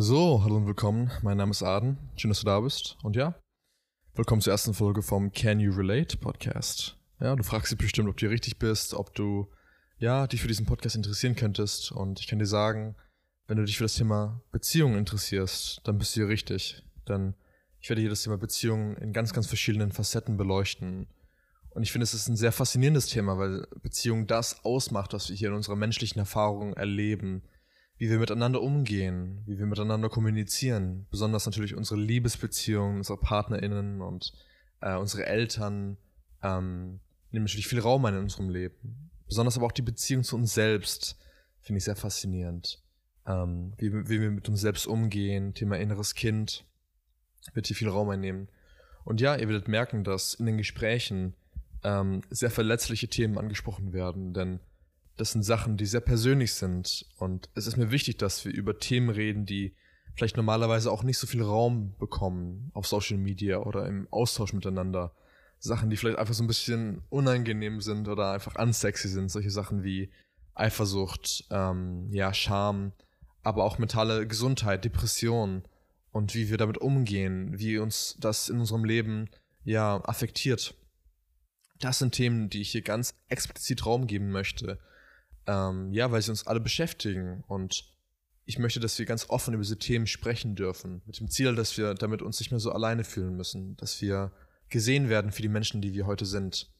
So, hallo und willkommen. Mein Name ist Aden. Schön, dass du da bist. Und ja, willkommen zur ersten Folge vom Can You Relate Podcast. Ja, du fragst dich bestimmt, ob du hier richtig bist, ob du ja dich für diesen Podcast interessieren könntest. Und ich kann dir sagen, wenn du dich für das Thema Beziehungen interessierst, dann bist du hier richtig. Denn ich werde hier das Thema Beziehungen in ganz, ganz verschiedenen Facetten beleuchten. Und ich finde, es ist ein sehr faszinierendes Thema, weil Beziehung das ausmacht, was wir hier in unserer menschlichen Erfahrung erleben wie wir miteinander umgehen, wie wir miteinander kommunizieren. Besonders natürlich unsere Liebesbeziehungen, unsere PartnerInnen und äh, unsere Eltern ähm, nehmen natürlich viel Raum ein in unserem Leben. Besonders aber auch die Beziehung zu uns selbst finde ich sehr faszinierend. Ähm, wie, wie wir mit uns selbst umgehen, Thema inneres Kind wird hier viel Raum einnehmen. Und ja, ihr werdet merken, dass in den Gesprächen ähm, sehr verletzliche Themen angesprochen werden, denn das sind Sachen, die sehr persönlich sind. Und es ist mir wichtig, dass wir über Themen reden, die vielleicht normalerweise auch nicht so viel Raum bekommen auf Social Media oder im Austausch miteinander. Sachen, die vielleicht einfach so ein bisschen unangenehm sind oder einfach unsexy sind. Solche Sachen wie Eifersucht, ähm, ja, Scham, aber auch mentale Gesundheit, Depression und wie wir damit umgehen, wie uns das in unserem Leben ja affektiert. Das sind Themen, die ich hier ganz explizit Raum geben möchte ähm, ja, weil sie uns alle beschäftigen und ich möchte, dass wir ganz offen über diese Themen sprechen dürfen, mit dem Ziel, dass wir damit uns nicht mehr so alleine fühlen müssen, dass wir gesehen werden für die Menschen, die wir heute sind.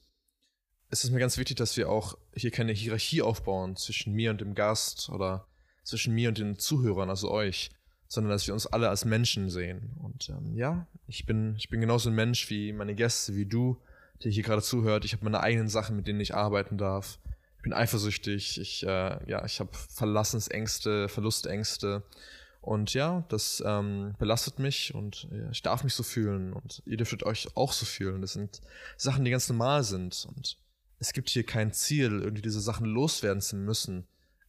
Es ist mir ganz wichtig, dass wir auch hier keine Hierarchie aufbauen zwischen mir und dem Gast oder zwischen mir und den Zuhörern, also euch, sondern dass wir uns alle als Menschen sehen. Und ähm, ja, ich bin, ich bin genauso ein Mensch wie meine Gäste, wie du, der hier gerade zuhört. Ich habe meine eigenen Sachen, mit denen ich arbeiten darf ich bin eifersüchtig, ich, äh, ja, ich habe Verlassensängste, Verlustängste. Und ja, das ähm, belastet mich und ja, ich darf mich so fühlen und ihr dürftet euch auch so fühlen. Das sind Sachen, die ganz normal sind und es gibt hier kein Ziel, irgendwie diese Sachen loswerden zu müssen.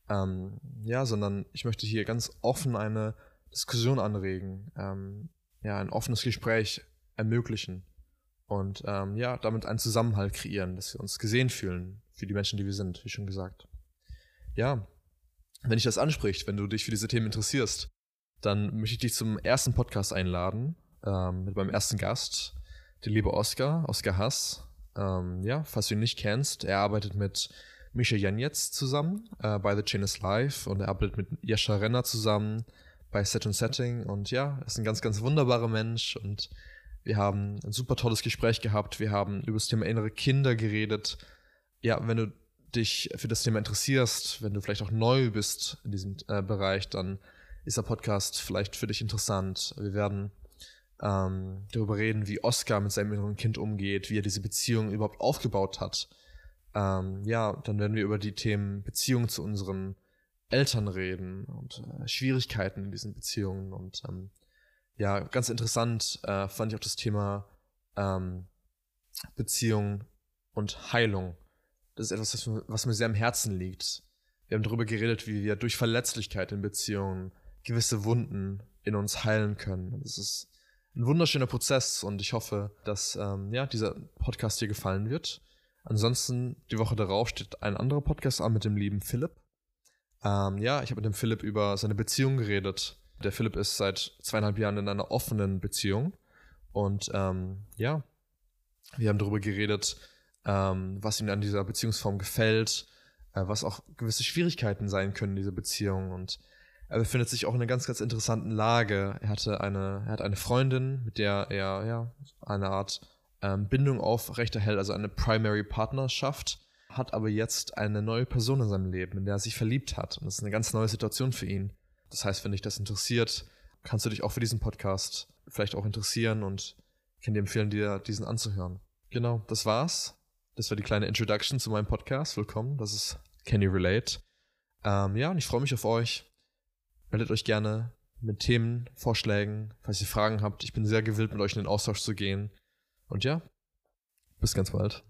Ähm, ja, sondern ich möchte hier ganz offen eine Diskussion anregen, ähm, ja, ein offenes Gespräch ermöglichen und ähm, ja, damit einen Zusammenhalt kreieren, dass wir uns gesehen fühlen, für die Menschen, die wir sind, wie schon gesagt. Ja, wenn dich das anspricht, wenn du dich für diese Themen interessierst, dann möchte ich dich zum ersten Podcast einladen, ähm, mit meinem ersten Gast, der liebe Oscar, Oscar Hass. Ähm, ja, falls du ihn nicht kennst, er arbeitet mit Misha Janetz zusammen äh, bei The Chain is Live und er arbeitet mit Jascha Renner zusammen bei Set und Setting und ja, ist ein ganz, ganz wunderbarer Mensch und wir haben ein super tolles Gespräch gehabt. Wir haben über das Thema innere Kinder geredet, ja, wenn du dich für das Thema interessierst, wenn du vielleicht auch neu bist in diesem äh, Bereich, dann ist der Podcast vielleicht für dich interessant. Wir werden ähm, darüber reden, wie Oscar mit seinem inneren Kind umgeht, wie er diese Beziehung überhaupt aufgebaut hat. Ähm, ja, dann werden wir über die Themen Beziehung zu unseren Eltern reden und äh, Schwierigkeiten in diesen Beziehungen. Und ähm, ja, ganz interessant äh, fand ich auch das Thema ähm, Beziehung und Heilung das ist etwas, was mir sehr am Herzen liegt. Wir haben darüber geredet, wie wir durch Verletzlichkeit in Beziehungen gewisse Wunden in uns heilen können. Das ist ein wunderschöner Prozess und ich hoffe, dass ähm, ja, dieser Podcast dir gefallen wird. Ansonsten, die Woche darauf steht ein anderer Podcast an mit dem lieben Philipp. Ähm, ja, ich habe mit dem Philipp über seine Beziehung geredet. Der Philipp ist seit zweieinhalb Jahren in einer offenen Beziehung. Und ähm, ja, wir haben darüber geredet, ähm, was ihm an dieser Beziehungsform gefällt, äh, was auch gewisse Schwierigkeiten sein können in dieser Beziehung und er befindet sich auch in einer ganz, ganz interessanten Lage. Er hatte eine, er hat eine Freundin, mit der er ja eine Art ähm, Bindung aufrechterhält, also eine Primary Partnerschaft, hat aber jetzt eine neue Person in seinem Leben, in der er sich verliebt hat. Und das ist eine ganz neue Situation für ihn. Das heißt, wenn dich das interessiert, kannst du dich auch für diesen Podcast vielleicht auch interessieren und ich kann dir empfehlen, dir diesen anzuhören. Genau, das war's. Das war die kleine Introduction zu meinem Podcast. Willkommen. Das ist Can You Relate? Ähm, ja, und ich freue mich auf euch. Meldet euch gerne mit Themen, Vorschlägen, falls ihr Fragen habt. Ich bin sehr gewillt, mit euch in den Austausch zu gehen. Und ja, bis ganz bald.